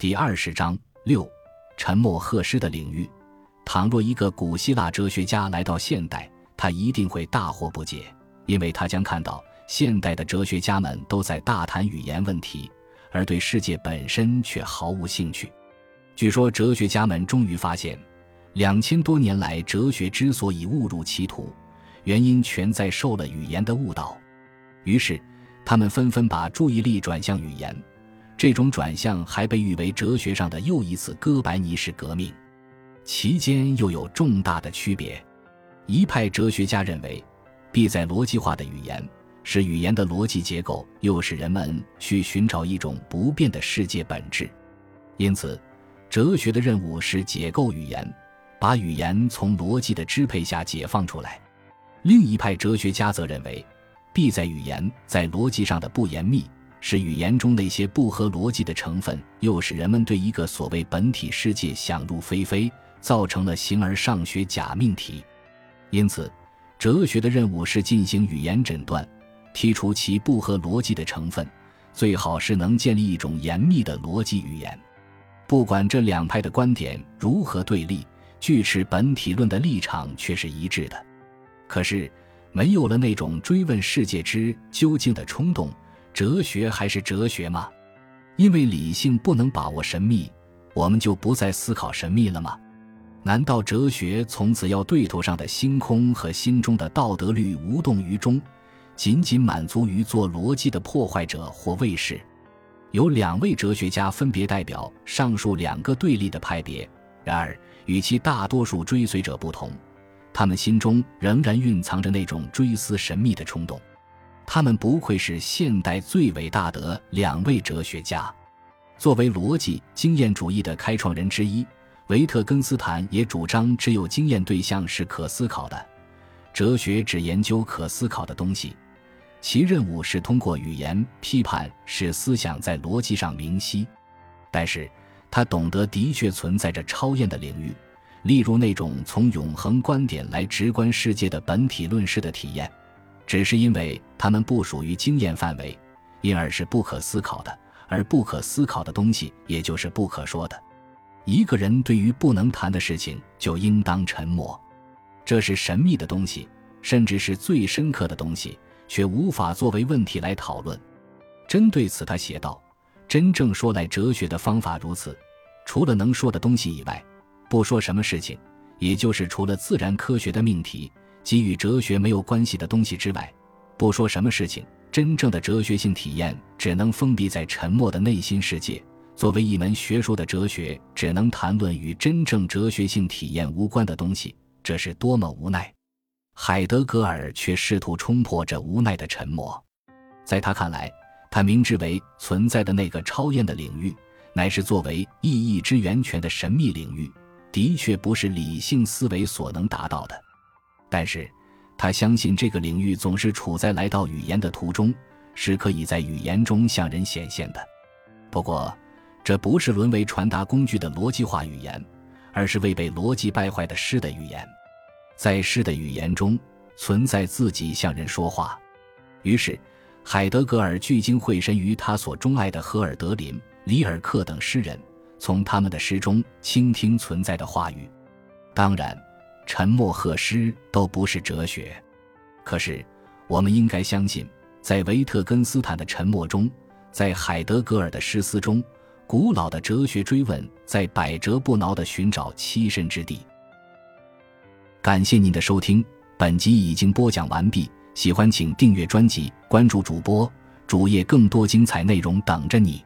第二十章六，沉默赫诗的领域。倘若一个古希腊哲学家来到现代，他一定会大惑不解，因为他将看到现代的哲学家们都在大谈语言问题，而对世界本身却毫无兴趣。据说，哲学家们终于发现，两千多年来哲学之所以误入歧途，原因全在受了语言的误导。于是，他们纷纷把注意力转向语言。这种转向还被誉为哲学上的又一次哥白尼式革命，其间又有重大的区别。一派哲学家认为，必在逻辑化的语言是语言的逻辑结构，诱使人们去寻找一种不变的世界本质。因此，哲学的任务是解构语言，把语言从逻辑的支配下解放出来。另一派哲学家则认为，必在语言在逻辑上的不严密。是语言中那些不合逻辑的成分，诱使人们对一个所谓本体世界想入非非，造成了形而上学假命题。因此，哲学的任务是进行语言诊断，剔除其不合逻辑的成分，最好是能建立一种严密的逻辑语言。不管这两派的观点如何对立，据持本体论的立场却是一致的。可是，没有了那种追问世界之究竟的冲动。哲学还是哲学吗？因为理性不能把握神秘，我们就不再思考神秘了吗？难道哲学从此要对头上的星空和心中的道德律无动于衷，仅仅满足于做逻辑的破坏者或卫士？有两位哲学家分别代表上述两个对立的派别，然而与其大多数追随者不同，他们心中仍然蕴藏着那种追思神秘的冲动。他们不愧是现代最伟大的两位哲学家。作为逻辑经验主义的开创人之一，维特根斯坦也主张只有经验对象是可思考的，哲学只研究可思考的东西，其任务是通过语言批判使思想在逻辑上明晰。但是，他懂得的确存在着超验的领域，例如那种从永恒观点来直观世界的本体论式的体验。只是因为他们不属于经验范围，因而是不可思考的，而不可思考的东西，也就是不可说的。一个人对于不能谈的事情，就应当沉默。这是神秘的东西，甚至是最深刻的东西，却无法作为问题来讨论。针对此，他写道：“真正说来，哲学的方法如此：除了能说的东西以外，不说什么事情，也就是除了自然科学的命题。”及与哲学没有关系的东西之外，不说什么事情，真正的哲学性体验只能封闭在沉默的内心世界。作为一门学说的哲学，只能谈论与真正哲学性体验无关的东西，这是多么无奈！海德格尔却试图冲破这无奈的沉默。在他看来，他明知为存在的那个超验的领域，乃是作为意义之源泉的神秘领域，的确不是理性思维所能达到的。但是，他相信这个领域总是处在来到语言的途中，是可以在语言中向人显现的。不过，这不是沦为传达工具的逻辑化语言，而是未被逻辑败坏的诗的语言。在诗的语言中，存在自己向人说话。于是，海德格尔聚精会神于他所钟爱的荷尔德林、里尔克等诗人，从他们的诗中倾听存在的话语。当然。沉默和诗都不是哲学，可是我们应该相信，在维特根斯坦的沉默中，在海德格尔的诗思中，古老的哲学追问在百折不挠地寻找栖身之地。感谢您的收听，本集已经播讲完毕。喜欢请订阅专辑，关注主播主页，更多精彩内容等着你。